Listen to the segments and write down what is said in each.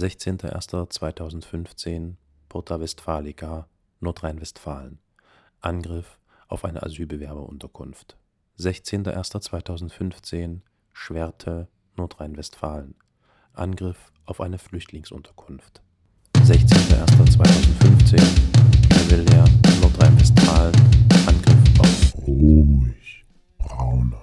16.01.2015 Porta Westfalica, Nordrhein-Westfalen. Angriff auf eine Asylbewerberunterkunft. 16.01.2015 Schwerte, Nordrhein-Westfalen. Angriff auf eine Flüchtlingsunterkunft. 16.01.2015 Chevalier, Nordrhein-Westfalen. Angriff auf Ruhig, Brauner.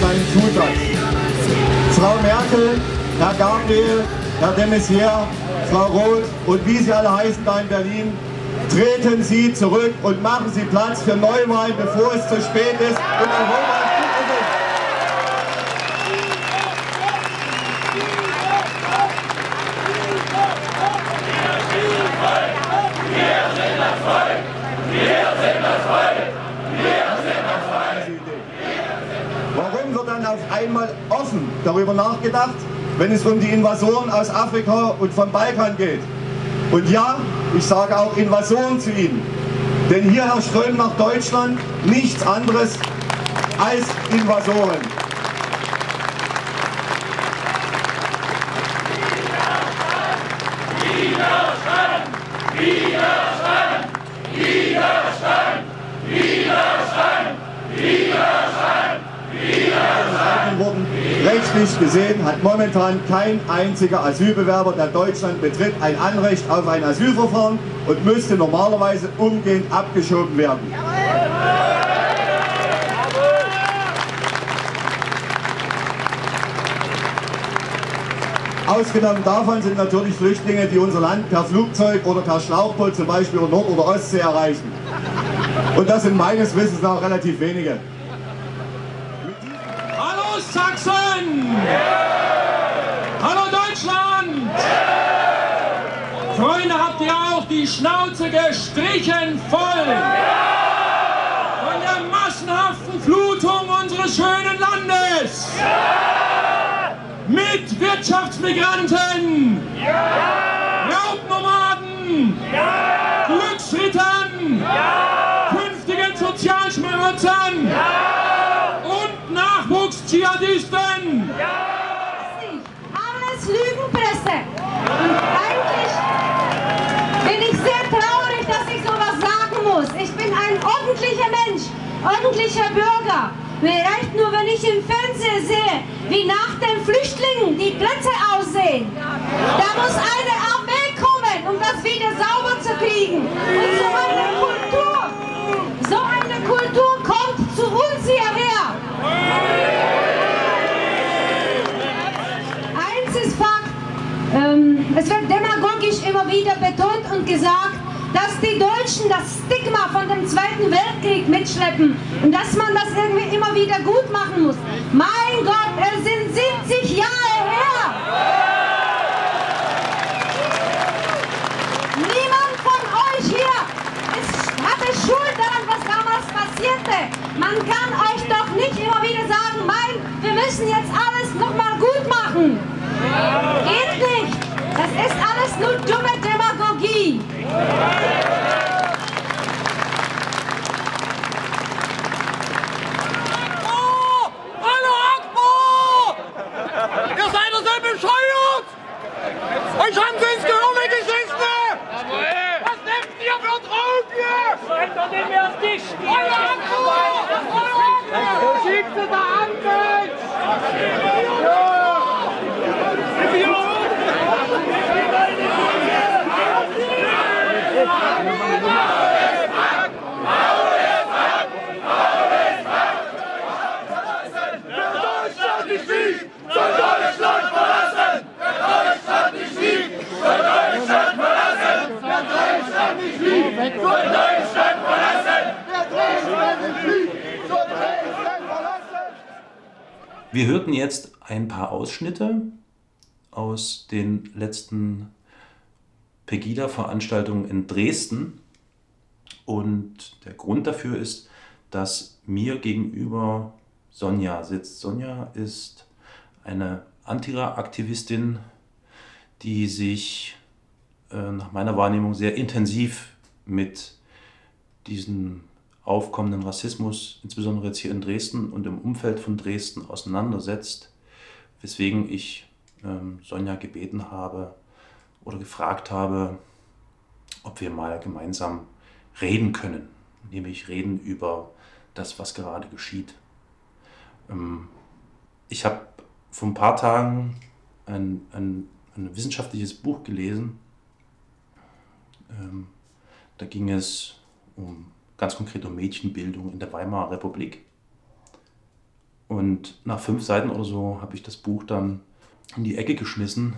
Kleinen Zusatz. Frau Merkel, Herr Gabriel, Herr de Maizière, Frau Roth und wie Sie alle heißen da in Berlin, treten Sie zurück und machen Sie Platz für Neuwahlen, bevor es zu spät ist und Europa ist gut ist. Warum einmal offen darüber nachgedacht, wenn es um die Invasoren aus Afrika und vom Balkan geht? Und ja, ich sage auch Invasoren zu ihnen. Denn hierher strömen nach Deutschland nichts anderes als Invasoren. Wurden. Rechtlich gesehen hat momentan kein einziger Asylbewerber, der Deutschland betritt, ein Anrecht auf ein Asylverfahren und müsste normalerweise umgehend abgeschoben werden. Ausgenommen davon sind natürlich Flüchtlinge, die unser Land per Flugzeug oder per Schlauchboot zum Beispiel über Nord- oder Ostsee erreichen. Und das sind meines Wissens nach relativ wenige. Sachsen! Hallo Deutschland! Freunde, habt ihr auch die Schnauze gestrichen voll? Von der massenhaften Flutung unseres schönen Landes! Mit Wirtschaftsmigranten! Raubnomaden! Glücksrittern! Künftigen Sozialschmarotzern! Und Nachwuchsdschihadisten! Alles Lügenpresse. Und eigentlich bin ich sehr traurig, dass ich sowas sagen muss. Ich bin ein ordentlicher Mensch, ordentlicher Bürger. Mir reicht nur, wenn ich im Fernsehen sehe, wie nach den Flüchtlingen die Plätze aussehen. Da muss eine Armee kommen, um das wieder sauber zu kriegen. Und so eine Kultur, so eine Kultur kommt zu uns hierher. Ähm, es wird demagogisch immer wieder betont und gesagt, dass die Deutschen das Stigma von dem Zweiten Weltkrieg mitschleppen und dass man das irgendwie immer wieder gut machen muss. Mein Gott, es sind 70 Jahre her! Niemand von euch hier hatte Schuld daran, was damals passierte. Man kann euch doch nicht immer wieder sagen, mein, wir müssen jetzt alles nochmal gut machen. Geht ist alles nur dumme Demagogie. Hallo Akbo! Ihr seid doch so bescheuert! Euch haben sie ins Gehirn geschissen! Was nehmt ihr für Drogen hier? Seid doch nicht mehr dicht! Hallo Akbo! Hallo Akbo! Wo schiebt ihr da an, Mensch? Wir hörten jetzt ein paar Ausschnitte aus den letzten Pegida-Veranstaltungen in Dresden. Und der Grund dafür ist, dass mir gegenüber Sonja sitzt. Sonja ist eine Antira-Aktivistin, die sich äh, nach meiner Wahrnehmung sehr intensiv mit diesem aufkommenden Rassismus, insbesondere jetzt hier in Dresden und im Umfeld von Dresden, auseinandersetzt, weswegen ich ähm, Sonja gebeten habe oder gefragt habe, ob wir mal gemeinsam reden können, nämlich reden über das, was gerade geschieht. Ähm, ich habe vor ein paar Tagen ein, ein, ein wissenschaftliches Buch gelesen. Ähm, da ging es um ganz konkret um Mädchenbildung in der Weimarer Republik. Und nach fünf Seiten oder so habe ich das Buch dann in die Ecke geschmissen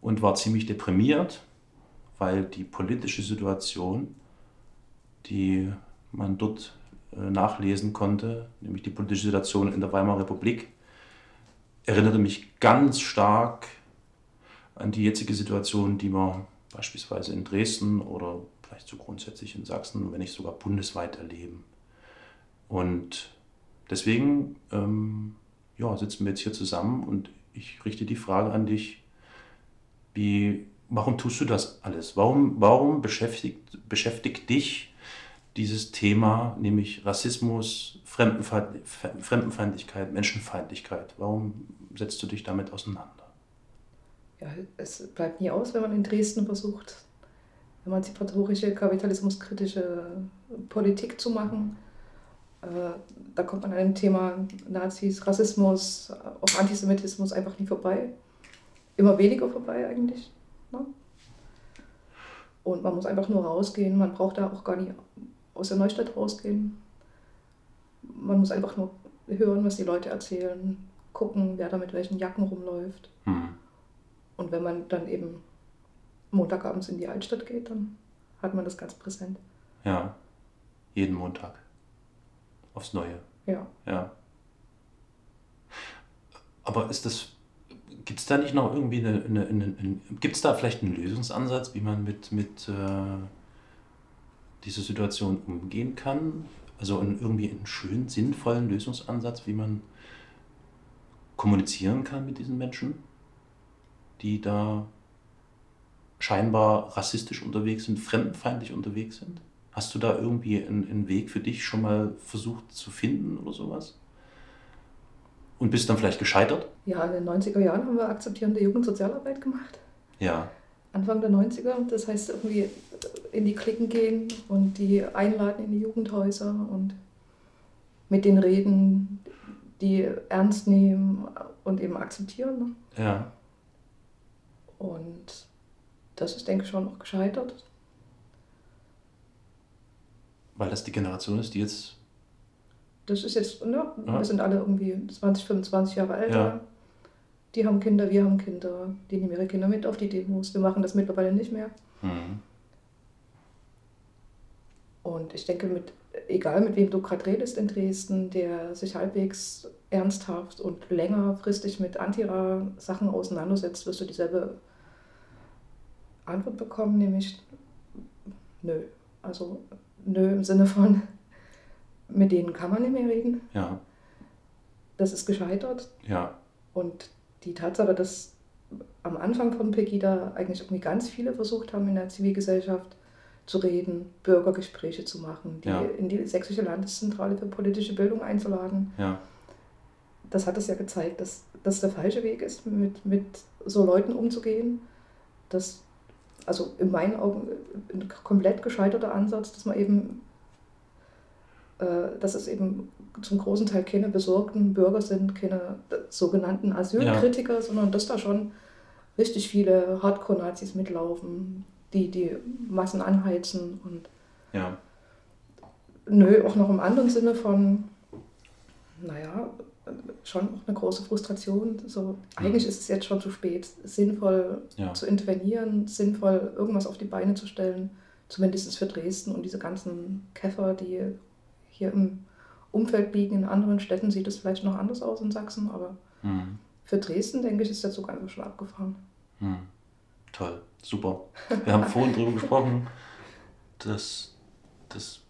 und war ziemlich deprimiert, weil die politische Situation, die man dort äh, nachlesen konnte, nämlich die politische Situation in der Weimarer Republik, erinnerte mich ganz stark an die jetzige Situation, die wir beispielsweise in Dresden oder vielleicht so grundsätzlich in Sachsen, wenn nicht sogar bundesweit erleben. Und deswegen ähm, ja, sitzen wir jetzt hier zusammen und ich richte die Frage an dich, wie, warum tust du das alles? Warum, warum beschäftigt, beschäftigt dich dieses Thema, nämlich Rassismus, Fremdenfeindlichkeit, Menschenfeindlichkeit? Warum setzt du dich damit auseinander? Ja, es bleibt nie aus, wenn man in Dresden versucht, emanzipatorische, kapitalismuskritische Politik zu machen. Äh, da kommt man an dem Thema Nazis, Rassismus, auch Antisemitismus einfach nie vorbei. Immer weniger vorbei eigentlich. Ne? Und man muss einfach nur rausgehen. Man braucht da auch gar nicht aus der Neustadt rausgehen. Man muss einfach nur hören, was die Leute erzählen, gucken, wer da mit welchen Jacken rumläuft. Mhm. Und wenn man dann eben Montagabends in die Altstadt geht, dann hat man das ganz präsent. Ja, jeden Montag. Aufs Neue. Ja. Ja. Aber ist das, gibt es da nicht noch irgendwie eine, eine, eine, eine gibt es da vielleicht einen Lösungsansatz, wie man mit, mit äh, dieser Situation umgehen kann? Also einen, irgendwie einen schönen, sinnvollen Lösungsansatz, wie man kommunizieren kann mit diesen Menschen, die da scheinbar rassistisch unterwegs sind, fremdenfeindlich unterwegs sind? Hast du da irgendwie einen, einen, Weg für dich schon mal versucht zu finden oder sowas? Und bist dann vielleicht gescheitert? Ja, in den 90er Jahren haben wir akzeptierende Jugendsozialarbeit gemacht. Ja. Anfang der 90er, das heißt irgendwie in die Klicken gehen und die einladen in die Jugendhäuser und mit denen reden, die ernst nehmen und eben akzeptieren. Ne? Ja. Und das ist, denke ich, schon auch gescheitert. Weil das die Generation ist, die jetzt. Das ist jetzt, ne, ja. wir sind alle irgendwie 20, 25 Jahre älter. Ja. Die haben Kinder, wir haben Kinder, die nehmen ihre Kinder mit auf die Demos. Wir machen das mittlerweile nicht mehr. Mhm. Und ich denke, mit, egal mit wem du gerade redest in Dresden, der sich halbwegs ernsthaft und längerfristig mit Antira-Sachen auseinandersetzt, wirst du dieselbe Antwort bekommen, nämlich nö. Also nö im Sinne von, mit denen kann man nicht mehr reden. Ja. Das ist gescheitert. Ja. Und die Tatsache, dass am Anfang von Pegida eigentlich irgendwie ganz viele versucht haben, in der Zivilgesellschaft zu reden, Bürgergespräche zu machen, die ja. in die Sächsische Landeszentrale für politische Bildung einzuladen. Ja. Das hat es ja gezeigt, dass das der falsche Weg ist, mit, mit so Leuten umzugehen, dass also in meinen Augen ein komplett gescheiterter Ansatz, dass man eben, äh, dass es eben zum großen Teil keine besorgten Bürger sind, keine sogenannten Asylkritiker, ja. sondern dass da schon richtig viele Hardcore-Nazis mitlaufen, die die Massen anheizen und ja. nö, auch noch im anderen Sinne von, naja, schon auch eine große Frustration. So, eigentlich mhm. ist es jetzt schon zu spät, sinnvoll ja. zu intervenieren, sinnvoll irgendwas auf die Beine zu stellen, zumindest für Dresden und diese ganzen Käfer, die hier im Umfeld liegen. In anderen Städten sieht es vielleicht noch anders aus in Sachsen, aber Mhm. für Dresden, denke ich, ist der Zug einfach schon abgefahren. Hm. Toll, super. Wir haben vorhin darüber gesprochen, dass das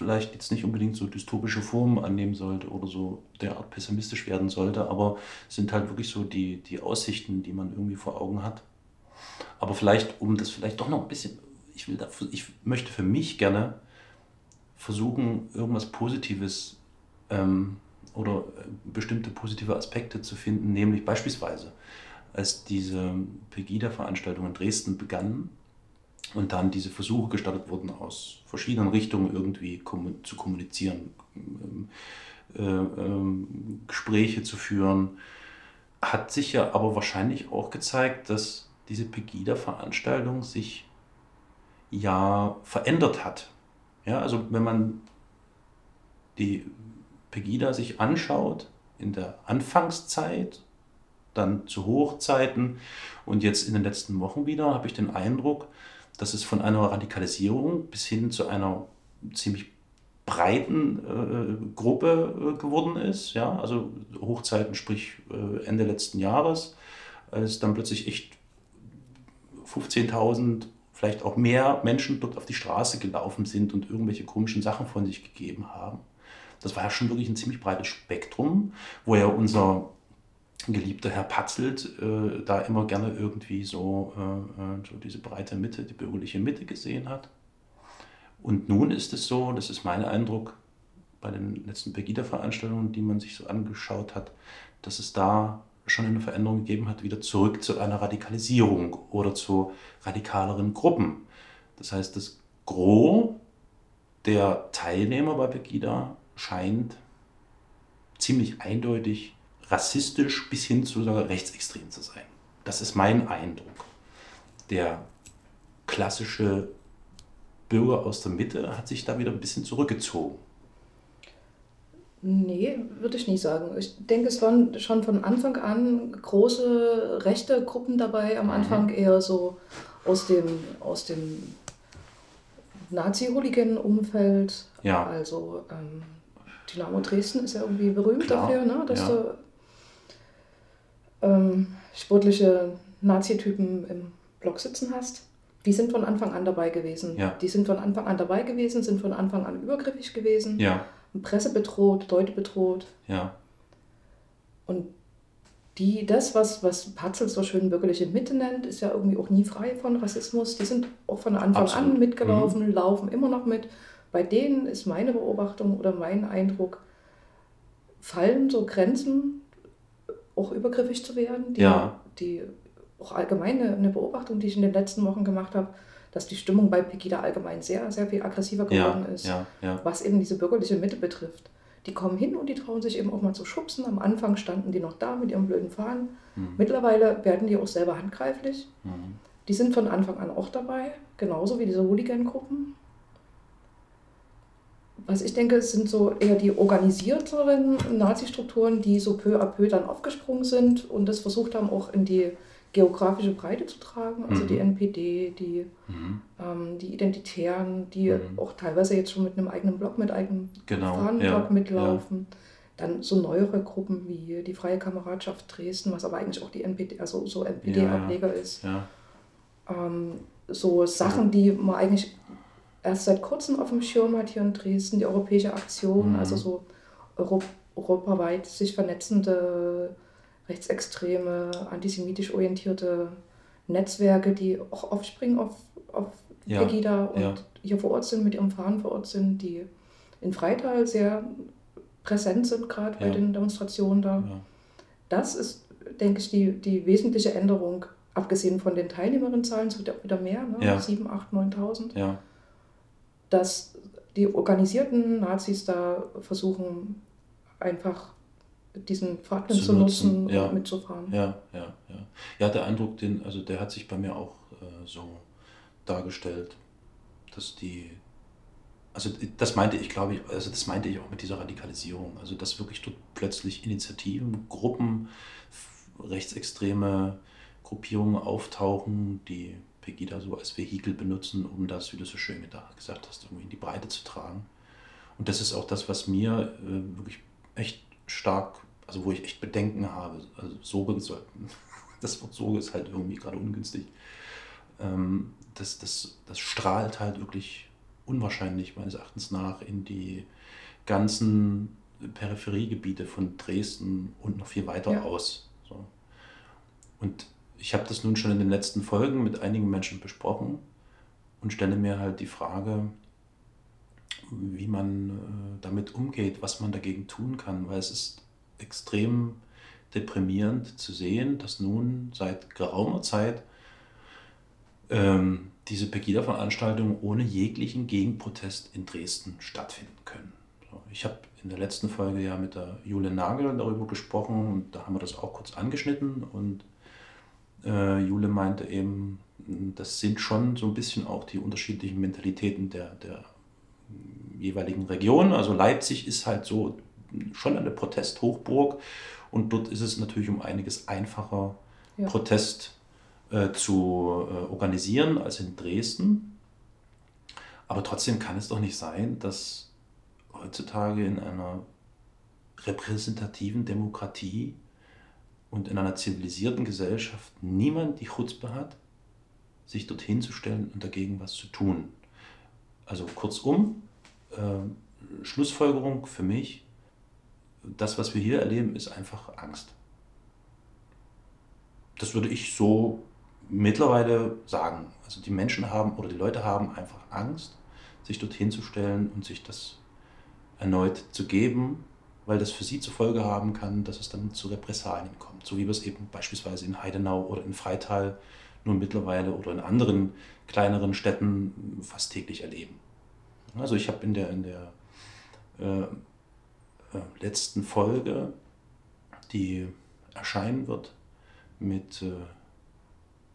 vielleicht jetzt nicht unbedingt so dystopische Formen annehmen sollte oder so derart pessimistisch werden sollte, aber es sind halt wirklich so die, die Aussichten, die man irgendwie vor Augen hat. Aber vielleicht, um das vielleicht doch noch ein bisschen, ich, will da, ich möchte für mich gerne versuchen, irgendwas Positives ähm, oder äh, bestimmte positive Aspekte zu finden, nämlich beispielsweise, als diese Pegida-Veranstaltung in Dresden begannen und dann diese Versuche gestartet wurden, aus verschiedenen Richtungen irgendwie zu kommunizieren, ähm, äh, ähm, Gespräche zu führen, hat sich ja aber wahrscheinlich auch gezeigt, dass diese Pegida-Veranstaltung sich ja verändert hat. Ja, also wenn man die Pegida sich anschaut in der Anfangszeit, dann zu Hochzeiten und jetzt in den letzten Wochen wieder, habe ich den Eindruck, dass es von einer Radikalisierung bis hin zu einer ziemlich breiten äh, Gruppe äh, geworden ist. Ja? Also Hochzeiten, sprich äh, Ende letzten Jahres, als dann plötzlich echt 15.000, vielleicht auch mehr Menschen dort auf die Straße gelaufen sind und irgendwelche komischen Sachen von sich gegeben haben. Das war ja schon wirklich ein ziemlich breites Spektrum, wo ja unser geliebter Herr Patzelt äh, da immer gerne irgendwie so, äh, äh, so diese breite Mitte, die bürgerliche Mitte gesehen hat. Und nun ist es so, das ist mein Eindruck bei den letzten Pegida-Veranstaltungen, die man sich so angeschaut hat, dass es da schon eine Veränderung gegeben hat, wieder zurück zu einer Radikalisierung oder zu radikaleren Gruppen. Das heißt, das Gros der Teilnehmer bei Pegida scheint ziemlich eindeutig rassistisch bis hin zu sogar rechtsextrem zu sein. Das ist mein Eindruck. Der klassische Bürger aus der Mitte hat sich da wieder ein bisschen zurückgezogen. Nee, würde ich nicht sagen. Ich denke, es waren schon von Anfang an große rechte Gruppen dabei. Am Anfang eher so aus dem, aus dem Nazi-Hooligan-Umfeld. Ja. Also ähm, Dynamo Dresden ist ja irgendwie berühmt Klar, dafür, ne? dass ja. du ähm, sportliche Nazi-Typen im Block sitzen hast. Die sind von Anfang an dabei gewesen. Ja. Die sind von Anfang an dabei gewesen, sind von Anfang an übergriffig gewesen. Ja, Presse bedroht, Leute bedroht. ja, Und die, das, was, was Patzel so schön bürgerliche Mitte nennt, ist ja irgendwie auch nie frei von Rassismus. Die sind auch von Anfang Absolut. an mitgelaufen, laufen immer noch mit. Bei denen ist meine Beobachtung oder mein Eindruck, fallen so Grenzen, auch übergriffig zu werden. Die, Ja. die auch allgemein eine, Beobachtung, die ich in den letzten Wochen gemacht habe, dass die Stimmung bei Pegida allgemein sehr, sehr viel aggressiver geworden ja, ist ja, ja, was eben diese bürgerliche Mitte betrifft. Die kommen hin und die trauen sich eben auch mal zu schubsen. Am Anfang standen die noch da mit ihren blöden Fahnen. Mittlerweile werden die auch selber handgreiflich. Mhm. Die sind von Anfang an auch dabei, genauso wie diese Hooligan-Gruppen. Was ich denke, es sind so eher die organisierteren Nazi-Strukturen, die so peu à peu dann aufgesprungen sind und das versucht haben, auch in die geografische Breite zu tragen. Also Mhm. die NPD, die, Mhm. ähm, die Identitären, die Mhm. auch teilweise jetzt schon mit einem eigenen Blog, mit eigenem Genau, Fahnenblock ja, mitlaufen. Dann so neuere Gruppen wie die Freie Kameradschaft Dresden, was aber eigentlich auch die NPD, also so NPD-Ableger ist. ja, Ähm, so Sachen, die man eigentlich erst seit kurzem auf dem Schirm hat hier in Dresden, die Europäische Aktion, Mhm. also so Euro europaweit sich vernetzende rechtsextreme, antisemitisch orientierte Netzwerke, die auch aufspringen auf, auf Ja, Pegida und ja. hier vor Ort sind, mit ihrem Fahnen vor Ort sind, die in Freital sehr präsent sind, gerade bei Ja. den Demonstrationen da. Das ist, denke ich, die, die wesentliche Änderung, abgesehen von den Teilnehmerinnenzahlen, es wird ja auch wieder mehr, ne? Ja. 7, 8, 9.000, ja. Dass die organisierten Nazis da versuchen, einfach diesen Fahrtwind Zu zu, nutzen, nutzen, ja. und mitzufahren. Ja, ja, ja. Ja, der Eindruck, den, also der hat sich bei mir auch äh, so dargestellt, dass die, also das meinte ich, glaube ich, also das meinte ich auch mit dieser Radikalisierung, also dass wirklich dort plötzlich Initiativen, Gruppen, rechtsextreme Gruppierungen auftauchen, die Pegida so als Vehikel benutzen, um das, wie du so schön gesagt hast, irgendwie in die Breite zu tragen. Und das ist auch das, was mir äh, wirklich echt stark, also wo ich echt Bedenken habe. Also Sorge, das Wort Sorge ist halt irgendwie gerade ungünstig. Ähm, das, das, das strahlt halt wirklich unwahrscheinlich meines Erachtens nach in die ganzen Peripheriegebiete von Dresden und noch viel weiter ja. aus. So. Und ich habe das nun schon in den letzten Folgen mit einigen Menschen besprochen und stelle mir halt die Frage, wie man äh, damit umgeht, was man dagegen tun kann, weil es ist extrem deprimierend zu sehen, dass nun seit geraumer Zeit ähm, diese Pegida-Veranstaltungen ohne jeglichen Gegenprotest in Dresden stattfinden können. Ich habe in der letzten Folge ja mit der Jule Nagel darüber gesprochen und da haben wir das auch kurz angeschnitten und äh, Jule meinte eben, das sind schon so ein bisschen auch die unterschiedlichen Mentalitäten der, der jeweiligen Region. Also Leipzig ist halt so schon eine Protesthochburg und dort ist es natürlich um einiges einfacher, ja. Protest äh, zu äh, organisieren als in Dresden. Aber trotzdem kann es doch nicht sein, dass heutzutage in einer repräsentativen Demokratie und in einer zivilisierten Gesellschaft niemand die Chutzpe hat, sich dorthin zu stellen und dagegen was zu tun. Also kurzum, äh, Schlussfolgerung für mich, das, was wir hier erleben, ist einfach Angst. Das würde ich so mittlerweile sagen. Also die Menschen haben oder die Leute haben einfach Angst, sich dorthin zu stellen und sich das erneut zu geben, weil das für sie zur Folge haben kann, dass es dann zu Repressalien kommt. So wie wir es eben beispielsweise in Heidenau oder in Freital nun mittlerweile oder in anderen kleineren Städten fast täglich erleben. Also ich habe in der, in der äh, äh, letzten Folge, die erscheinen wird, mit äh,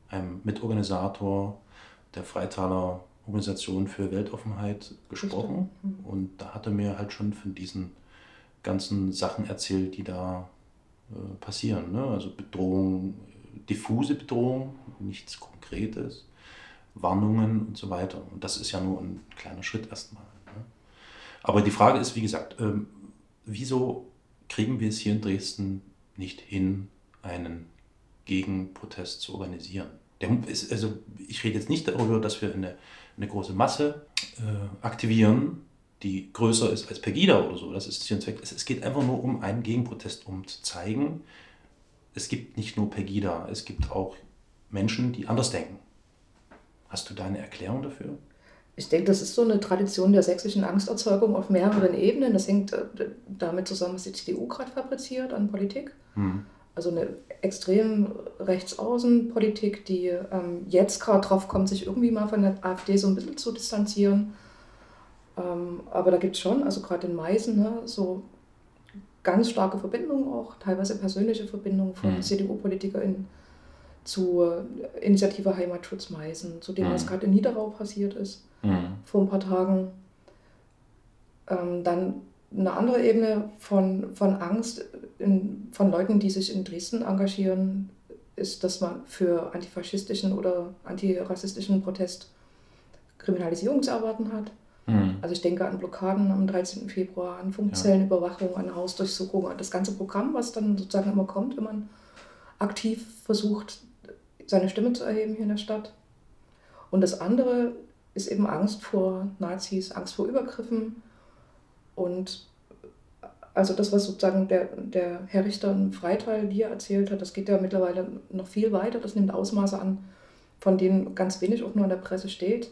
einem Mitorganisator der Freitaler Organisation für Weltoffenheit gesprochen. Mhm. Und da hat er mir halt schon von diesen ganzen Sachen erzählt, die da äh, passieren. Ne? Also Bedrohung, diffuse Bedrohung, nichts Konkretes, Warnungen und so weiter. Und das ist ja nur ein kleiner Schritt erstmal. Ne? Aber die Frage ist, wie gesagt, ähm, wieso kriegen wir es hier in Dresden nicht hin, einen Gegenprotest zu organisieren? Der ist, also ich rede jetzt nicht darüber, dass wir eine, eine große Masse äh, aktivieren, die größer ist als Pegida oder so. Das ist hier ein Zweck. Es, geht einfach nur um einen Gegenprotest, um zu zeigen, es gibt nicht nur Pegida, es gibt auch Menschen, die anders denken. Hast du da eine Erklärung dafür? Ich denke, das ist so eine Tradition der sächsischen Angsterzeugung auf mehreren Ebenen. Das hängt äh, damit zusammen, was die CDU gerade fabriziert an Politik. Hm. Also eine extrem Rechtsaußenpolitik, die ähm, jetzt gerade drauf kommt, sich irgendwie mal von der AfD so ein bisschen zu distanzieren. Ähm, aber da gibt es schon, also gerade in Meißen, ne, so ganz starke Verbindungen auch, teilweise persönliche Verbindungen von hm. CDU-PolitikerInnen zu Initiative Heimatschutz Meißen, zu dem, mhm. was gerade in Niederau passiert ist, mhm. vor ein paar Tagen. Ähm, dann eine andere Ebene von, von Angst in, von Leuten, die sich in Dresden engagieren, ist, dass man für antifaschistischen oder antirassistischen Protest Kriminalisierungsarbeiten hat. Mhm. Also ich denke an Blockaden am 13. Februar, an Funkzellenüberwachung, ja. an Hausdurchsuchung, an das ganze Programm, was dann sozusagen immer kommt, wenn man aktiv versucht, seine Stimme zu erheben hier in der Stadt. Und das andere ist eben Angst vor Nazis, Angst vor Übergriffen. Und also das, was sozusagen der, der Herr Richter in Freital dir erzählt hat, das geht ja mittlerweile noch viel weiter. Das nimmt Ausmaße an, von denen ganz wenig auch nur in der Presse steht.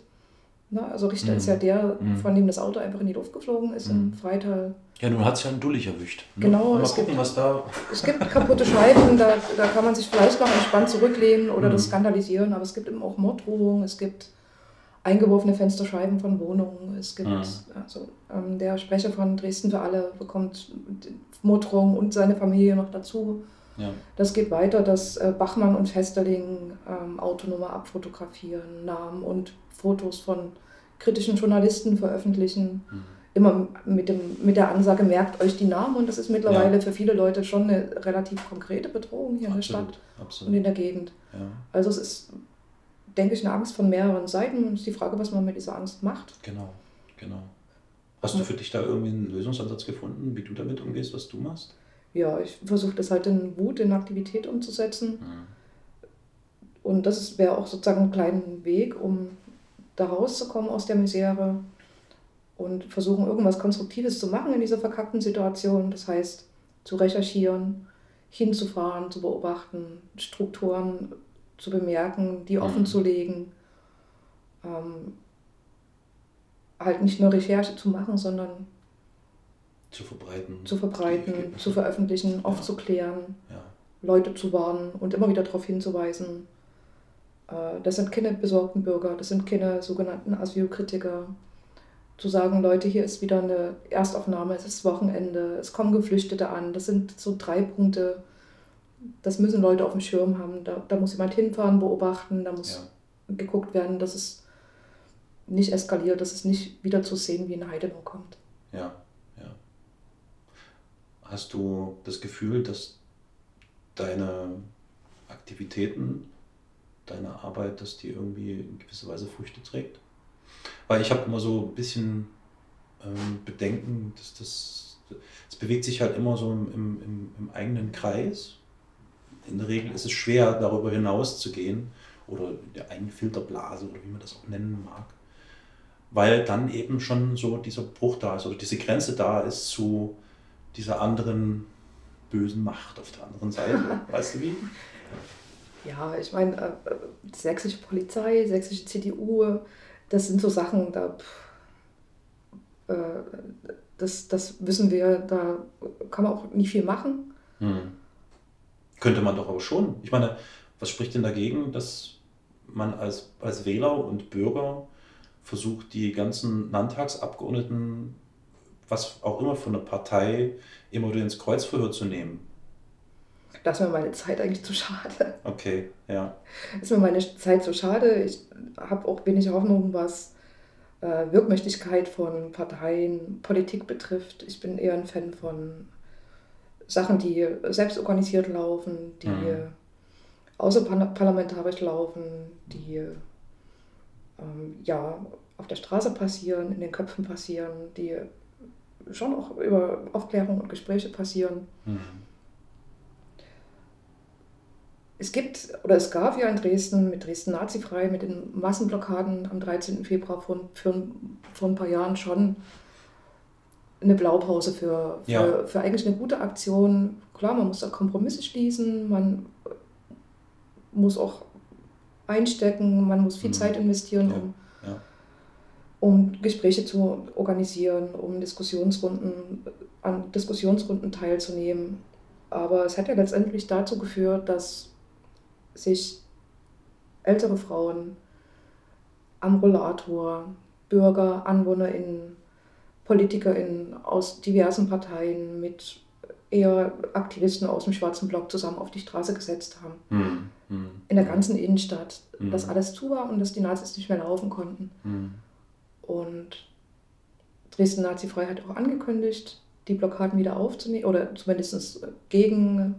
Na, also Richter mhm. ist ja der, mhm. von dem das Auto einfach in die Luft geflogen ist mhm. in Freital. Ja, nun hat es ja einen Dullig erwischt. Ne? Genau. Mal gucken, gibt, was da... Es gibt kaputte Scheiben, da, da kann man sich vielleicht noch entspannt zurücklehnen oder das mhm. skandalisieren, aber es gibt eben auch Morddrohungen, es gibt eingeworfene Fensterscheiben von Wohnungen, es gibt... Mhm. Also, ähm, der Sprecher von Dresden für alle bekommt Morddrohungen und seine Familie noch dazu. Ja. Das geht weiter, dass äh, Bachmann und Festerling ähm, Autonummer abfotografieren, Namen und Fotos von kritischen Journalisten veröffentlichen. Mhm. Immer mit, dem, mit der Ansage, merkt euch die Namen. Und das ist mittlerweile ja. für viele Leute schon eine relativ konkrete Bedrohung hier absolut, in der Stadt absolut. und in der Gegend. Ja. Also es ist, denke ich, eine Angst von mehreren Seiten. Und es ist die Frage, was man mit dieser Angst macht. Genau, genau. Hast du für dich da irgendwie einen Lösungsansatz gefunden, wie du damit umgehst, was du machst? Ja, ich versuche das halt in Wut, in Aktivität umzusetzen. Und das wäre auch sozusagen ein kleiner Weg, um da rauszukommen aus der Misere und versuchen, irgendwas Konstruktives zu machen in dieser verkackten Situation. Das heißt, zu recherchieren, hinzufahren, zu beobachten, Strukturen zu bemerken, die offen Mhm. zu legen. Ähm, halt nicht nur Recherche zu machen, sondern Zu verbreiten. zu verbreiten, zu veröffentlichen, aufzuklären, Ja. Leute zu warnen und immer wieder darauf hinzuweisen. Äh, Das sind keine besorgten Bürger, das sind keine sogenannten Asylkritiker. Zu sagen, Leute, hier ist wieder eine Erstaufnahme, es ist Wochenende, es kommen Geflüchtete an. Das sind so drei Punkte, das müssen Leute auf dem Schirm haben. Da, da muss jemand hinfahren, beobachten, da muss Ja. geguckt werden, dass es nicht eskaliert, dass es nicht wieder zu sehen wie in Heidenau kommt. Ja, ja. Hast du das Gefühl, dass deine Aktivitäten, deine Arbeit, dass die irgendwie in gewisser Weise Früchte trägt? Weil ich habe immer so ein bisschen ähm, Bedenken, dass das, es bewegt sich halt immer so im, im, im, eigenen Kreis. In der Regel ist es schwer, darüber hinaus zu gehen oder in der eigenen Filterblase oder wie man das auch nennen mag weil dann eben schon so dieser Bruch da ist oder diese Grenze da ist zu dieser anderen bösen Macht auf der anderen Seite. weißt du wie? Ja, ich meine, äh, sächsische Polizei, sächsische CDU, das sind so Sachen, da, äh, das, das wissen wir, da kann man auch nie viel machen. Hm. Könnte man doch aber schon. Ich meine, was spricht denn dagegen, dass man als, als Wähler und Bürger versucht, die ganzen Landtagsabgeordneten, was auch immer von der Partei, immer wieder ins Kreuzverhör zu nehmen? Das ist mir meine Zeit eigentlich zu schade. Okay, ja. Das ist mir meine Zeit zu schade. Ich habe auch wenig Hoffnung, was äh, Wirkmächtigkeit von Parteien, Politik betrifft. Ich bin eher ein Fan von Sachen, die selbst organisiert laufen, die Mhm. außerparlamentarisch laufen, die ähm, ja auf der Straße passieren, in den Köpfen passieren, die schon auch über Aufklärung und Gespräche passieren. Hm. Es gibt oder es gab ja in Dresden mit Dresden nazifrei, mit den Massenblockaden am 13. Februar vor, für, vor ein paar Jahren schon eine Blaupause für, für, Ja. für eigentlich eine gute Aktion. Klar, man muss da Kompromisse schließen, man muss auch einstecken, man muss viel Mhm. Zeit investieren, Ja, um, ja. um Gespräche zu organisieren, um Diskussionsrunden, an Diskussionsrunden teilzunehmen. Aber es hat ja letztendlich dazu geführt, dass sich ältere Frauen am Rollator, Bürger, AnwohnerInnen, PolitikerInnen aus diversen Parteien mit eher Aktivisten aus dem schwarzen Block zusammen auf die Straße gesetzt haben. Hm. Hm. In der ganzen Innenstadt. Mhm. Dass alles zu war und dass die Nazis nicht mehr laufen konnten. Hm. Und Dresden Nazifrei hat auch angekündigt, die Blockaden wieder aufzunehmen oder zumindest gegen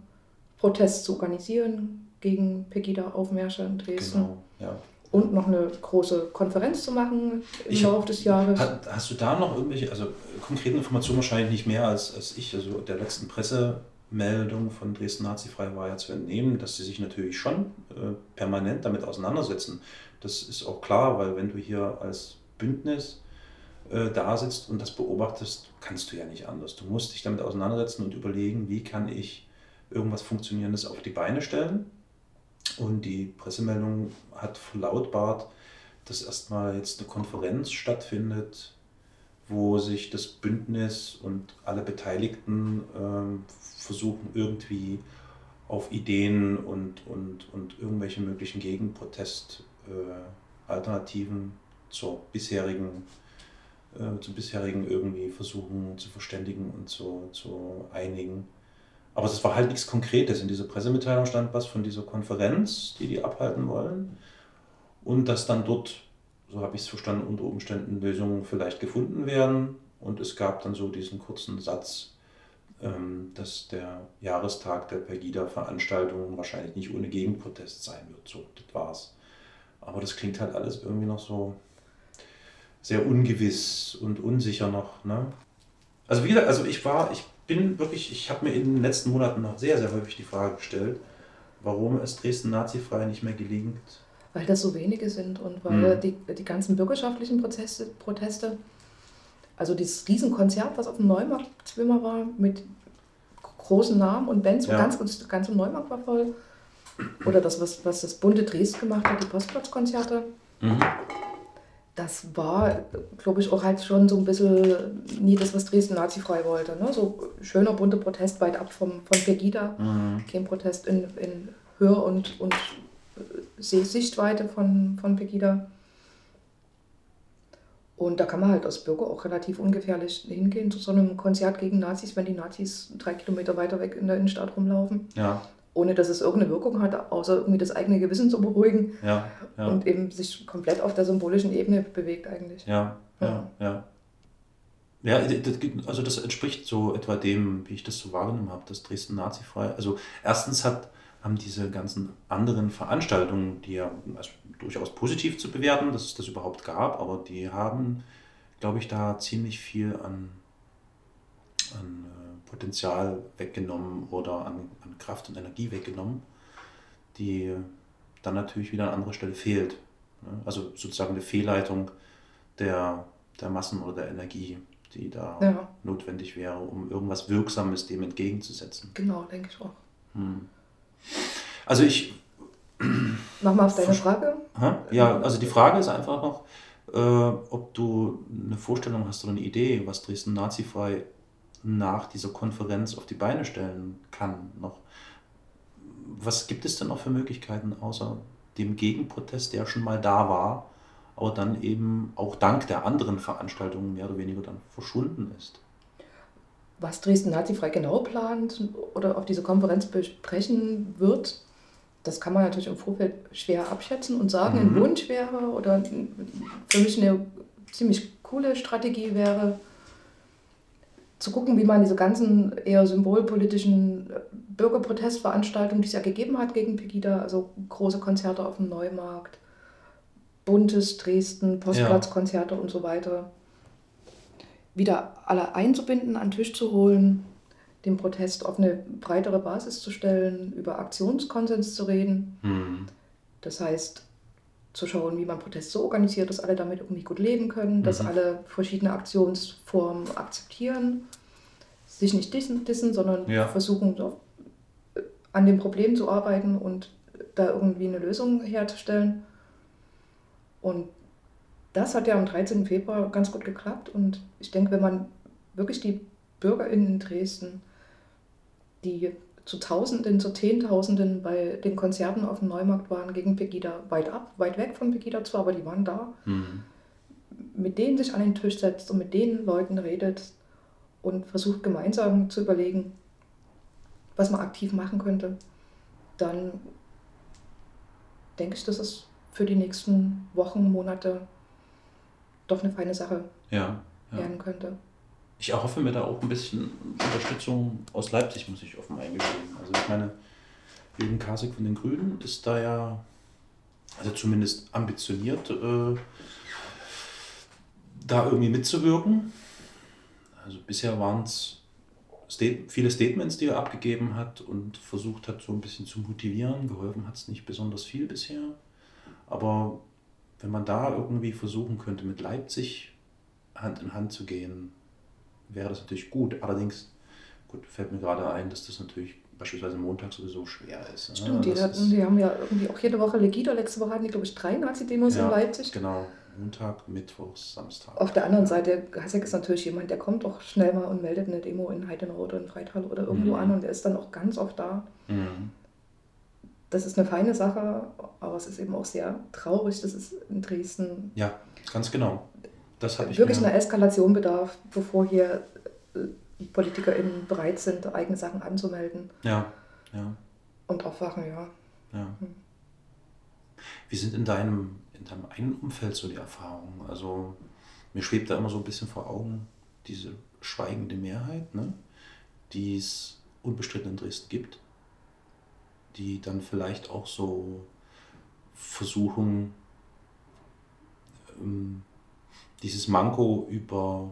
Protest zu organisieren, gegen Pegida-Aufmärsche in Dresden. Genau, ja. Und noch eine große Konferenz zu machen im Ich- Laufe des Jahres. Hat, hast du da noch irgendwelche, also konkrete Informationen wahrscheinlich nicht mehr als, als ich, also der letzten Pressemeldung von Dresden Nazifrei war ja zu entnehmen, dass sie sich natürlich schon äh, permanent damit auseinandersetzen. Das ist auch klar, weil wenn du hier als Bündnis äh, da sitzt und das beobachtest, kannst du ja nicht anders. Du musst dich damit auseinandersetzen und überlegen, wie kann ich irgendwas Funktionierendes auf die Beine stellen. Und die Pressemeldung hat verlautbart, dass erstmal jetzt eine Konferenz stattfindet, wo sich das Bündnis und alle Beteiligten ähm, versuchen irgendwie auf Ideen und, und, und irgendwelche möglichen Gegenprotestalternativen zur bisherigen, äh, zum bisherigen irgendwie versuchen zu verständigen und zu, zu einigen. Aber es war halt nichts Konkretes. In dieser Pressemitteilung stand was von dieser Konferenz, die die abhalten wollen. Und dass dann dort, so habe ich es verstanden, unter Umständen Lösungen vielleicht gefunden werden. Und es gab dann so diesen kurzen Satz, ähm, dass der Jahrestag der Pegida-Veranstaltung wahrscheinlich nicht ohne Gegenprotest sein wird. So, das war's. Aber das klingt halt alles irgendwie noch so sehr ungewiss und unsicher noch. Ne? Also wie also ich war, ich bin wirklich, ich habe mir in den letzten Monaten noch sehr, sehr häufig die Frage gestellt, warum es Dresden nazifrei nicht mehr gelingt. Weil das so wenige sind und weil die, die ganzen bürgerschaftlichen Proteste, Proteste, also dieses Riesenkonzert, was auf dem Neumarkt immer war, mit großen Namen und Bands, Ja. ganz, das ganze Neumarkt war voll. Oder das, was, was das bunte Dresden gemacht hat, die Postplatzkonzerte. Mhm. Das war, glaube ich, auch halt schon so ein bisschen nie das, was Dresden nazifrei wollte. Ne? So schöner bunter Protest weit ab vom, von Pegida. Mhm. Kein Protest in, in Hör- und, und Sichtweite von, von Pegida. Und da kann man halt als Bürger auch relativ ungefährlich hingehen zu so einem Konzert gegen Nazis, wenn die Nazis drei Kilometer weiter weg in der Innenstadt rumlaufen, Ja, ohne dass es irgendeine Wirkung hat, außer irgendwie das eigene Gewissen zu beruhigen ja, ja. und eben sich komplett auf der symbolischen Ebene bewegt eigentlich. Ja, ja, ja. Ja, das, also das entspricht so etwa dem, wie ich das so wahrgenommen habe, dass Dresden nazifrei. Also erstens hat, haben diese ganzen anderen Veranstaltungen, die ja also durchaus positiv zu bewerten, dass es das überhaupt gab, aber die haben, glaube ich, da ziemlich viel an, an äh, Potenzial weggenommen oder an, an Kraft und Energie weggenommen, die dann natürlich wieder an anderer Stelle fehlt. ne? Also sozusagen eine Fehlleitung der, der Massen oder der Energie, die da Ja. notwendig wäre, um irgendwas Wirksames dem entgegenzusetzen. Genau, denke ich auch. Hm. Also ich, Nochmal auf deine Frage. Ja, also die Frage ist einfach noch, äh, ob du eine Vorstellung hast oder eine Idee, was Dresden nazifrei nach dieser Konferenz auf die Beine stellen kann. Noch. Was gibt es denn noch für Möglichkeiten außer dem Gegenprotest, der schon mal da war, aber dann eben auch dank der anderen Veranstaltungen mehr oder weniger dann verschwunden ist? Was Dresden nazifrei genau plant oder auf dieser Konferenz besprechen wird, das kann man natürlich im Vorfeld schwer abschätzen und sagen. Ein Mhm. Wunsch wäre oder für mich eine ziemlich coole Strategie wäre, zu gucken, wie man diese ganzen eher symbolpolitischen äh, Bürgerprotestveranstaltungen, die es ja gegeben hat gegen Pegida, also große Konzerte auf dem Neumarkt, buntes Dresden, Postplatzkonzerte und so weiter, wieder alle einzubinden, an den Tisch zu holen, den Protest auf eine breitere Basis zu stellen, über Aktionskonsens zu reden. Hm. Das heißt, zu schauen, wie man Protest so organisiert, dass alle damit irgendwie gut leben können, dass Mhm. alle verschiedene Aktionsformen akzeptieren, sich nicht dissen, dissen sondern Ja. versuchen, äh, an dem Problem zu arbeiten und da irgendwie eine Lösung herzustellen. Und das hat ja am 13. Februar ganz gut geklappt. Und ich denke, wenn man wirklich die BürgerInnen in Dresden, die zu Tausenden, zu Zehntausenden bei den Konzerten auf dem Neumarkt waren gegen Pegida, weit ab, weit weg von Pegida zwar, aber die waren da, Hm. mit denen sich an den Tisch setzt und mit den Leuten redet und versucht gemeinsam zu überlegen, was man aktiv machen könnte, dann denke ich, dass es für die nächsten Wochen, Monate doch eine feine Sache Ja, ja. werden könnte. Ich erhoffe mir da auch ein bisschen Unterstützung aus Leipzig, muss ich offen eingestehen. Also ich meine, Jürgen Kasek von den Grünen ist da ja, also zumindest ambitioniert, äh, da irgendwie mitzuwirken. Also bisher waren es viele Statements, die er abgegeben hat und versucht hat, so ein bisschen zu motivieren. Geholfen hat es nicht besonders viel bisher. Aber wenn man da irgendwie versuchen könnte, mit Leipzig Hand in Hand zu gehen, wäre das natürlich gut. Allerdings, gut, fällt mir gerade ein, dass das natürlich beispielsweise Montag sowieso schwer ist. ne? Stimmt, die, hatten, die haben ja irgendwie auch jede Woche Legida. Letzte Woche hatten die, glaube ich, drei Nazi-Demos in ja, Leipzig. Genau, Montag, Mittwoch, Samstag. Auf der anderen Seite, Hasek ist natürlich jemand, der kommt auch schnell mal und meldet eine Demo in Heidenau oder in Freital oder irgendwo Mhm. an und der ist dann auch ganz oft da. Mhm. Das ist eine feine Sache, aber es ist eben auch sehr traurig, dass es in Dresden Ja, ganz genau. Das habe ich wirklich mir, eine Eskalation bedarf, bevor hier äh, PolitikerInnen bereit sind, eigene Sachen anzumelden Ja, ja, und aufwachen, ja. ja. Hm. Wie sind in deinem, in deinem eigenen Umfeld so die Erfahrungen? Also mir schwebt da immer so ein bisschen vor Augen diese schweigende Mehrheit, ne? die es unbestritten in Dresden gibt, die dann vielleicht auch so versuchen, ähm, dieses Manko über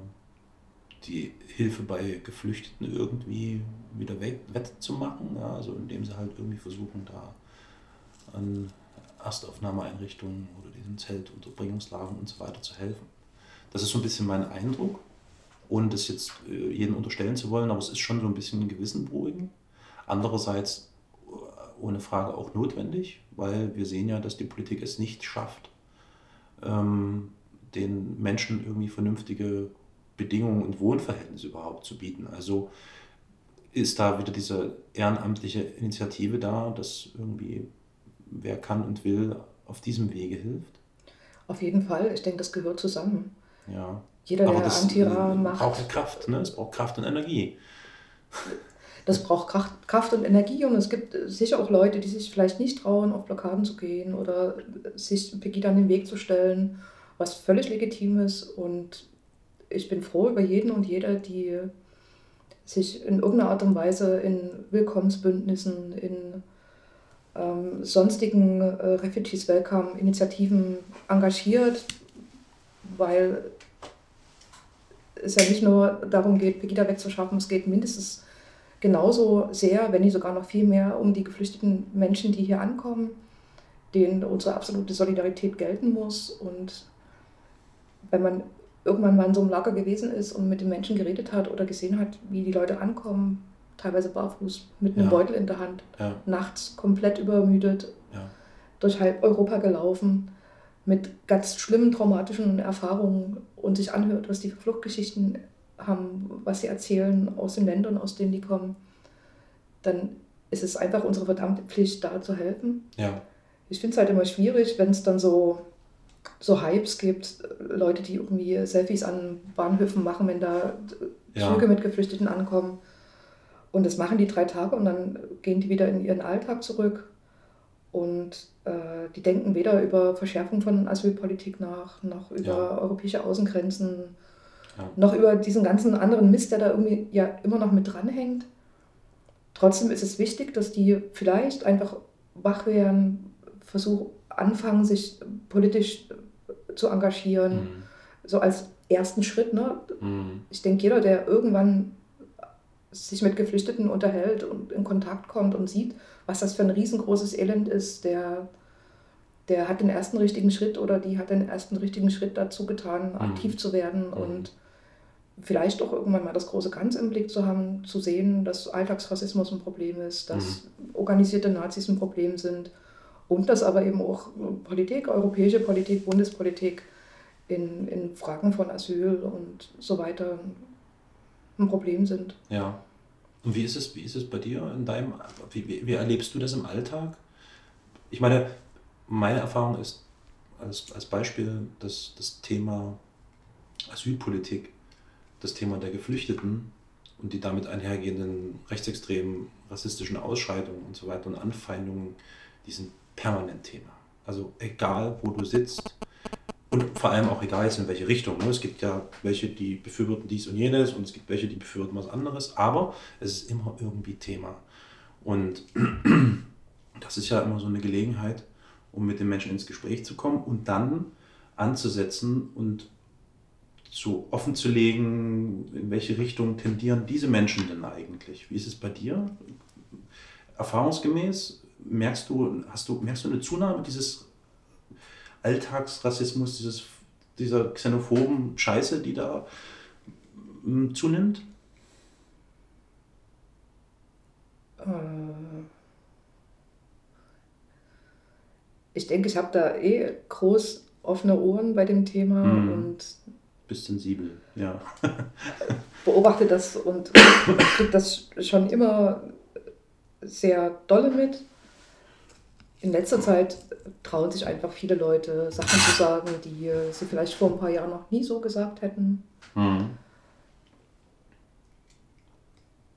die Hilfe bei Geflüchteten irgendwie wieder wettzumachen. Ja, also indem sie halt irgendwie versuchen, da an Erstaufnahmeeinrichtungen oder diesen Zeltunterbringungslagen und so weiter zu helfen. Das ist so ein bisschen mein Eindruck, ohne das jetzt äh, jedem unterstellen zu wollen, aber es ist schon so ein bisschen ein Gewissen beruhigen. Andererseits äh, ohne Frage auch notwendig, weil wir sehen ja, dass die Politik es nicht schafft, ähm, den Menschen irgendwie vernünftige Bedingungen und Wohnverhältnisse überhaupt zu bieten. Also ist da wieder diese ehrenamtliche Initiative da, dass irgendwie wer kann und will auf diesem Wege hilft? Auf jeden Fall. Ich denke, das gehört zusammen. Ja. Jeder, Aber der das Antira äh, macht. braucht Kraft, ne? Es braucht Kraft und Energie. Das braucht Kraft, Kraft und Energie und es gibt sicher auch Leute, die sich vielleicht nicht trauen, auf Blockaden zu gehen oder sich Pegida an den Weg zu stellen, was völlig legitim ist. Und ich bin froh über jeden und jede, die sich in irgendeiner Art und Weise in Willkommensbündnissen, in ähm, sonstigen äh, Refugees Welcome Initiativen engagiert, weil es ja nicht nur darum geht, Pegida wegzuschaffen, es geht mindestens genauso sehr, wenn nicht sogar noch viel mehr, um die geflüchteten Menschen, die hier ankommen, denen unsere absolute Solidarität gelten muss. Und wenn man irgendwann mal in so einem Lager gewesen ist und mit den Menschen geredet hat oder gesehen hat, wie die Leute ankommen, teilweise barfuß, mit einem Ja. Beutel in der Hand, Ja, nachts komplett übermüdet, ja, durch halb Europa gelaufen, mit ganz schlimmen traumatischen Erfahrungen und sich anhört, was die für Fluchtgeschichten haben, was sie erzählen aus den Ländern, aus denen die kommen, dann ist es einfach unsere verdammte Pflicht, da zu helfen. Ich finde es halt immer schwierig, wenn es dann so, so Hypes gibt, Leute, die irgendwie Selfies an Bahnhöfen machen, wenn da Ja. Züge mit Geflüchteten ankommen. Und das machen die drei Tage und dann gehen die wieder in ihren Alltag zurück. Und äh, die denken weder über Verschärfung von Asylpolitik nach, noch über Ja. europäische Außengrenzen, Ja. noch über diesen ganzen anderen Mist, der da irgendwie ja immer noch mit dranhängt. Trotzdem ist es wichtig, dass die vielleicht einfach wach werden, versuchen, anfangen, sich politisch zu engagieren, Mhm. so als ersten Schritt. Ne? Mhm. Ich denke, jeder, der irgendwann sich mit Geflüchteten unterhält und in Kontakt kommt und sieht, was das für ein riesengroßes Elend ist, der, der hat den ersten richtigen Schritt oder die hat den ersten richtigen Schritt dazu getan, aktiv zu werden und vielleicht auch irgendwann mal das große Ganze im Blick zu haben, zu sehen, dass Alltagsrassismus ein Problem ist, dass organisierte Nazis ein Problem sind und dass aber eben auch Politik, europäische Politik, Bundespolitik in, in Fragen von Asyl und so weiter ein Problem sind. Ja. Und wie ist es, wie ist es bei dir in deinem, wie, wie, wie erlebst du das im Alltag? Ich meine, meine Erfahrung ist als, als Beispiel dass das Thema Asylpolitik, das Thema der Geflüchteten und die damit einhergehenden rechtsextremen, rassistischen Ausschreitungen und so weiter und Anfeindungen, die sind permanent Thema. Also egal, wo du sitzt, und vor allem auch egal in welche Richtung. Ne? Es gibt ja welche, die befürworten dies und jenes und es gibt welche, die befürworten was anderes, aber es ist immer irgendwie Thema. Und das ist ja immer so eine Gelegenheit, um mit den Menschen ins Gespräch zu kommen und dann anzusetzen und so offen zu legen, in welche Richtung tendieren diese Menschen denn eigentlich? Wie ist es bei dir? Erfahrungsgemäß merkst du, hast du, merkst du eine Zunahme dieses Alltagsrassismus, dieses, dieser xenophoben Scheiße, die da mm, zunimmt? Äh, Ich denke, ich habe da eh groß offene Ohren bei dem Thema Mhm. und Bist sensibel, ja. beobachte das und kriege das schon immer sehr dolle mit. In letzter Zeit trauen sich einfach viele Leute, Sachen zu sagen, die äh, sie vielleicht vor ein paar Jahren noch nie so gesagt hätten. Mhm.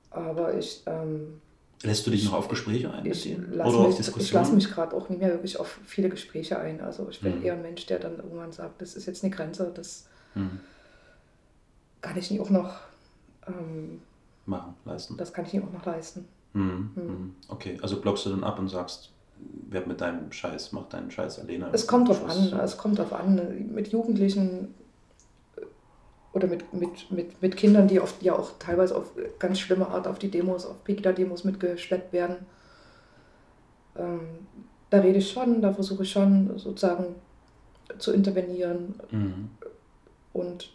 Aber ich, ähm, Lässt du dich noch auf Gespräche ein? ich lasse mich, ich lass mich gerade auch nicht mehr wirklich auf viele Gespräche ein. Also ich bin Mhm. eher ein Mensch, der dann irgendwann sagt, das ist jetzt eine Grenze, das Mhm. kann ich nicht auch noch, ähm, Machen, leisten. das kann ich nicht auch noch leisten. Mhm. Mhm. Mhm. Okay, also blockst du dann ab und sagst, wer mit deinem Scheiß, mach deinen Scheiß alleine. Es kommt drauf an, es kommt drauf an. Mit Jugendlichen oder mit, mit, mit, mit Kindern, die oft ja auch teilweise auf ganz schlimme Art auf die Demos, auf Pegida-Demos mitgeschleppt werden. Ähm, da rede ich schon, da versuche ich schon sozusagen zu intervenieren Mhm. und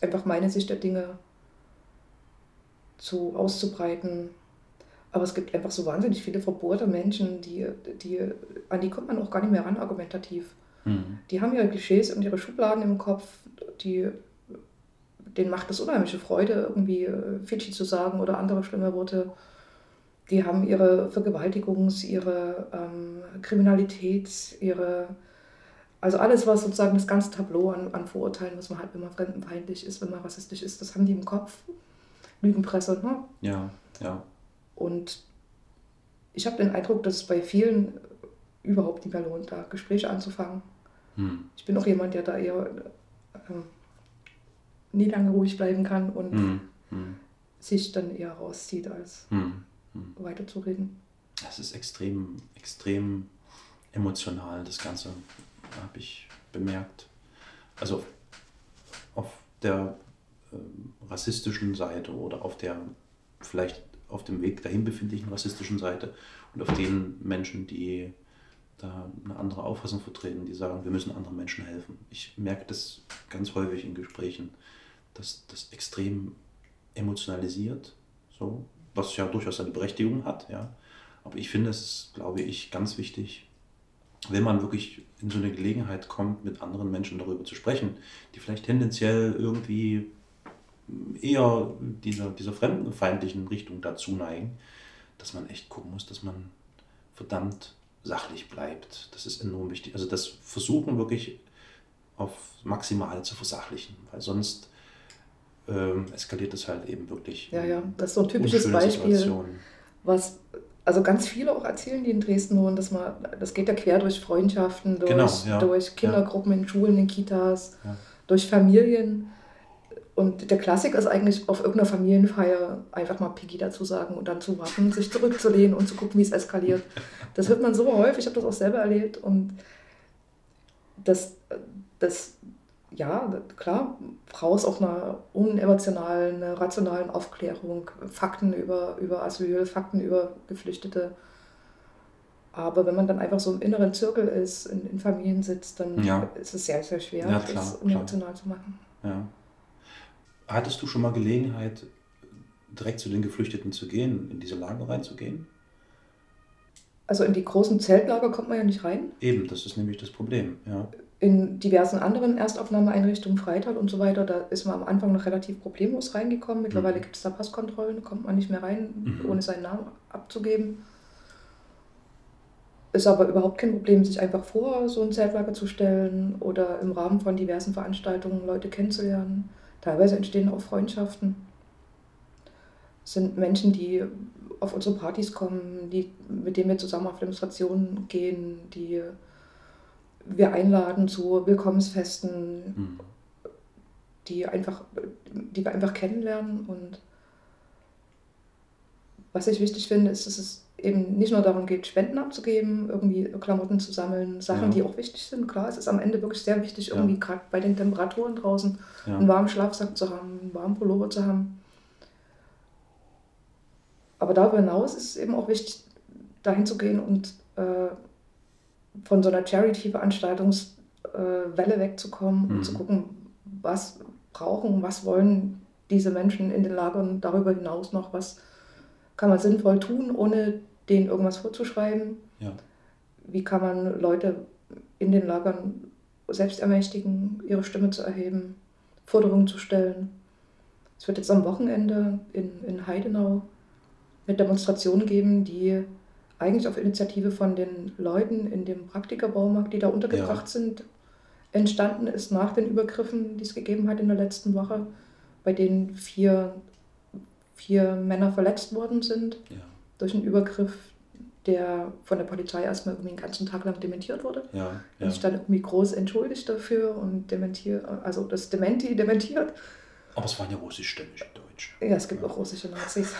einfach meine Sicht der Dinge zu auszubreiten. Aber es gibt einfach so wahnsinnig viele verbohrte Menschen, die, die, an die kommt man auch gar nicht mehr ran, argumentativ. Mhm. Die haben ihre Klischees und ihre Schubladen im Kopf, die, denen macht es unheimliche Freude, irgendwie äh, Fidschi zu sagen oder andere schlimme Worte. Die haben ihre Vergewaltigungs-, ihre ähm, Kriminalität, ihre. Also alles, was sozusagen das ganze Tableau an, an Vorurteilen, was man hat, wenn man fremdenfeindlich ist, wenn man rassistisch ist, das haben die im Kopf. Lügenpresse, ne? Ja, ja. Und ich habe den Eindruck, dass es bei vielen überhaupt nicht mehr lohnt, da Gespräche anzufangen. Mhm. Ich bin auch jemand, der da eher ähm, nie lange ruhig bleiben kann und Mhm. Mhm. sich dann eher rauszieht, als Mhm. weiterzureden. Es ist extrem, extrem emotional, das Ganze, habe ich bemerkt. Also auf, auf der ähm, rassistischen Seite oder auf der vielleicht auf dem Weg dahin befindlichen rassistischen Seite und auf den Menschen, die da eine andere Auffassung vertreten, die sagen, wir müssen anderen Menschen helfen. Ich merke das ganz häufig in Gesprächen, dass das extrem emotionalisiert, so, was ja durchaus seine Berechtigung hat, ja. Aber ich finde es, glaube ich, ganz wichtig, wenn man wirklich in so eine Gelegenheit kommt, mit anderen Menschen darüber zu sprechen, die vielleicht tendenziell irgendwie eher dieser, dieser fremdenfeindlichen Richtung dazu neigen, dass man echt gucken muss, dass man verdammt sachlich bleibt. Das ist enorm wichtig. Also das Versuchen wirklich auf Maximale zu versachlichen, weil sonst ähm, eskaliert es halt eben wirklich. Ja, ja, das ist so ein typisches Beispiel, Situationen. was also ganz viele auch erzählen, die in Dresden wohnen, dass man, das geht ja quer durch Freundschaften, durch, Genau, ja, durch Kindergruppen in Schulen, in Kitas, Ja. durch Familien. Und der Klassiker ist eigentlich auf irgendeiner Familienfeier einfach mal Piggy dazu sagen und dann zu warten, sich zurückzulehnen und zu gucken, wie es eskaliert. Das hört man so häufig, ich habe das auch selber erlebt und das, das ja, klar, brauchst auch eine unemotionalen, eine rationalen Aufklärung, Fakten über, über Asyl, Fakten über Geflüchtete. Aber wenn man dann einfach so im inneren Zirkel ist, in, in Familien sitzt, dann Ja. ist es sehr, sehr schwer, Ja, das klar, klar. unemotional zu machen. Ja. Hattest du schon mal Gelegenheit, direkt zu den Geflüchteten zu gehen, in diese Lager reinzugehen? Also in die großen Zeltlager kommt man ja nicht rein. Eben, das ist nämlich das Problem. Ja. In diversen anderen Erstaufnahmeeinrichtungen, Freital und so weiter, da ist man am Anfang noch relativ problemlos reingekommen. Mittlerweile Mhm. gibt es da Passkontrollen, kommt man nicht mehr rein, Mhm. ohne seinen Namen abzugeben. Ist aber überhaupt kein Problem, sich einfach vor so ein Zeltlager zu stellen oder im Rahmen von diversen Veranstaltungen Leute kennenzulernen. Teilweise entstehen auch Freundschaften. Es sind Menschen, die auf unsere Partys kommen, die, mit denen wir zusammen auf Demonstrationen gehen, die wir einladen zu Willkommensfesten, Mhm. die, einfach, die wir einfach kennenlernen. Und was ich wichtig finde, ist, dass es eben nicht nur darum geht, Spenden abzugeben, irgendwie Klamotten zu sammeln, Sachen, Ja. die auch wichtig sind. Klar, es ist am Ende wirklich sehr wichtig, Ja. irgendwie gerade bei den Temperaturen draußen Ja. einen warmen Schlafsack zu haben, einen warmen Pullover zu haben. Aber darüber hinaus ist es eben auch wichtig, dahin zu gehen und äh, von so einer Charity-Veranstaltungswelle äh, wegzukommen Mhm. und zu gucken, was brauchen, was wollen diese Menschen in den Lagern darüber hinaus noch, was kann man sinnvoll tun, ohne denen irgendwas vorzuschreiben. Ja. Wie kann man Leute in den Lagern selbst ermächtigen, ihre Stimme zu erheben, Forderungen zu stellen. Es wird jetzt am Wochenende in, in Heidenau eine Demonstration geben, die eigentlich auf Initiative von den Leuten in dem Praktikerbaumarkt, die da untergebracht sind, entstanden ist nach den Übergriffen, die es gegeben hat in der letzten Woche, bei denen vier, vier Männer verletzt worden sind Ja. Durch einen Übergriff, der von der Polizei erstmal irgendwie einen ganzen Tag lang dementiert wurde. Ja. Und Ja. sich dann irgendwie groß entschuldigt dafür und dementiert, also das Dementi dementiert. Aber es waren ja russischstämmige Deutsche. Ja, es gibt auch russische Nazis.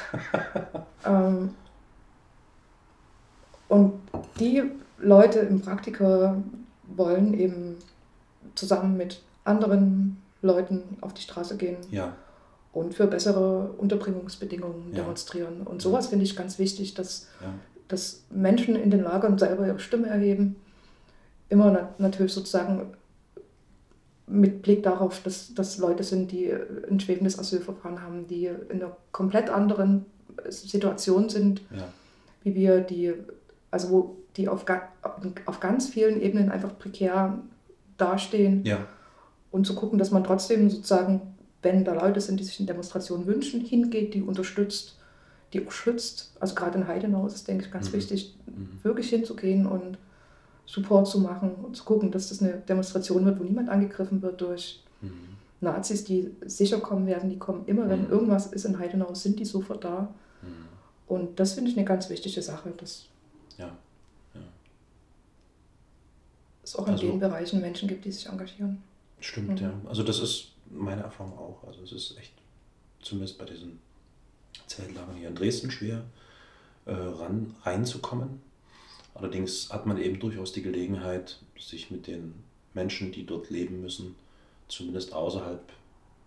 ähm, und die Leute im Praktiker wollen eben zusammen mit anderen Leuten auf die Straße gehen Ja, und für bessere Unterbringungsbedingungen Ja. demonstrieren. Und sowas finde ich ganz wichtig, dass, ja, dass Menschen in den Lagern selber ihre Stimme erheben. Immer na natürlich sozusagen mit Blick darauf, dass das Leute sind, die ein schwebendes Asylverfahren haben, die in einer komplett anderen Situation sind, ja, wie wir, die, also wo die auf, ga, auf ganz vielen Ebenen einfach prekär dastehen und zu gucken, dass man trotzdem sozusagen, wenn da Leute sind, die sich eine Demonstration wünschen, hingeht, die unterstützt, die auch schützt. Also gerade in Heidenau ist es, denke ich, ganz Mhm. wichtig, mhm, wirklich hinzugehen und Support zu machen und zu gucken, dass das eine Demonstration wird, wo niemand angegriffen wird durch mhm, Nazis, die sicher kommen werden. Die kommen immer, wenn Mhm. irgendwas ist in Heidenau, sind die sofort da. mhm. Und das finde ich eine ganz wichtige Sache, dass ja, ja. es auch in Also- den Bereichen Menschen gibt, die sich engagieren. Stimmt, Mhm. ja. Also das ist meine Erfahrung auch. Also es ist echt, zumindest bei diesen Zeltlagern hier in Dresden, schwer äh, ran, reinzukommen. Allerdings hat man eben durchaus die Gelegenheit, sich mit den Menschen, die dort leben müssen, zumindest außerhalb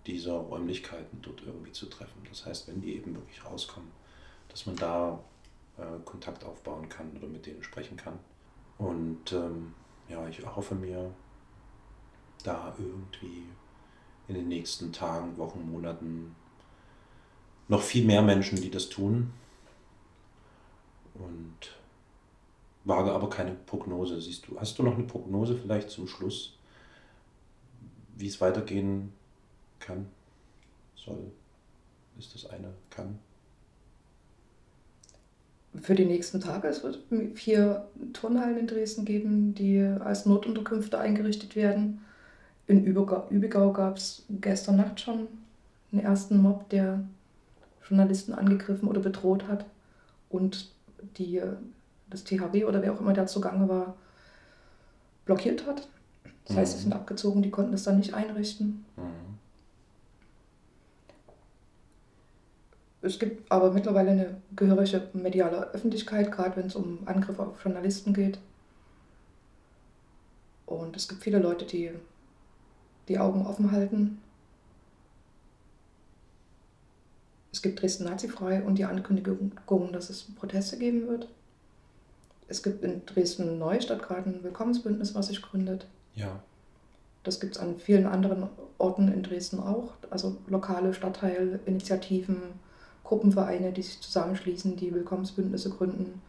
dieser Räumlichkeiten dort irgendwie zu treffen. Das heißt, wenn die eben wirklich rauskommen, dass man da äh, Kontakt aufbauen kann oder mit denen sprechen kann. Und ähm, ja, ich hoffe mir, da irgendwie in den nächsten Tagen, Wochen, Monaten noch viel mehr Menschen, die das tun. Und wage aber keine Prognose. Siehst du, hast du noch eine Prognose vielleicht zum Schluss, wie es weitergehen kann, soll? Ist das eine kann? Für die nächsten Tage, es wird vier Turnhallen in Dresden geben, die als Notunterkünfte eingerichtet werden. In Übigau, Übigau gab es gestern Nacht schon einen ersten Mob, der Journalisten angegriffen oder bedroht hat. Und die, das THW oder wer auch immer da zugange war, blockiert hat. Das heißt, sie Mhm. sind abgezogen, die konnten das dann nicht einrichten. Mhm. Es gibt aber mittlerweile eine gehörige mediale Öffentlichkeit, gerade wenn es um Angriffe auf Journalisten geht. Und es gibt viele Leute, die die Augen offen halten. Es gibt Dresden nazifrei und die Ankündigung, dass es Proteste geben wird. Es gibt in Dresden Neustadt gerade ein Willkommensbündnis, was sich gründet. Ja, Das gibt es an vielen anderen Orten in Dresden auch. Also lokale Stadtteilinitiativen, Gruppenvereine, die sich zusammenschließen, die Willkommensbündnisse gründen,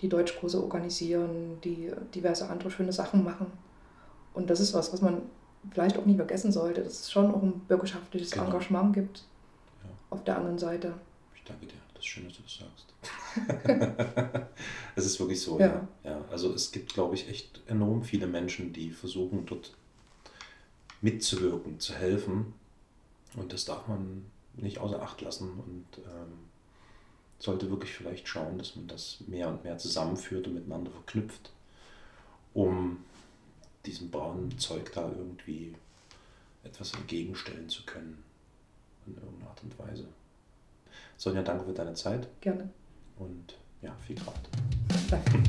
die Deutschkurse organisieren, die diverse andere schöne Sachen machen. Und das ist was, was man vielleicht auch nie vergessen sollte, dass es schon auch ein bürgerschaftliches Genau. Engagement gibt Ja. auf der anderen Seite. ich danke dir. Das ist schön, dass du das sagst. es ist wirklich so, ja. Ja. ja. Also es gibt, glaube ich, echt enorm viele Menschen, die versuchen, dort mitzuwirken, zu helfen. Und das darf man nicht außer Acht lassen und ähm, sollte wirklich vielleicht schauen, dass man das mehr und mehr zusammenführt und miteinander verknüpft, um diesem braunen Zeug da irgendwie etwas entgegenstellen zu können. In irgendeiner Art und Weise. Sonja, danke für deine Zeit Gerne. und ja, viel Kraft. Danke.